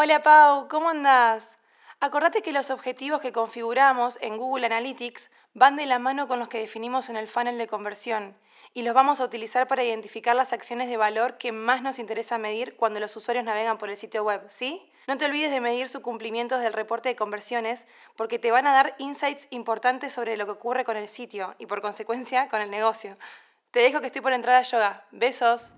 Hola Pau, ¿cómo andás? Acordate que los objetivos que configuramos en Google Analytics van de la mano con los que definimos en el funnel de conversión y los vamos a utilizar para identificar las acciones de valor que más nos interesa medir cuando los usuarios navegan por el sitio web, ¿sí? No te olvides de medir su cumplimiento del reporte de conversiones porque te van a dar insights importantes sobre lo que ocurre con el sitio y por consecuencia con el negocio. Te dejo que estoy por entrar a yoga. Besos.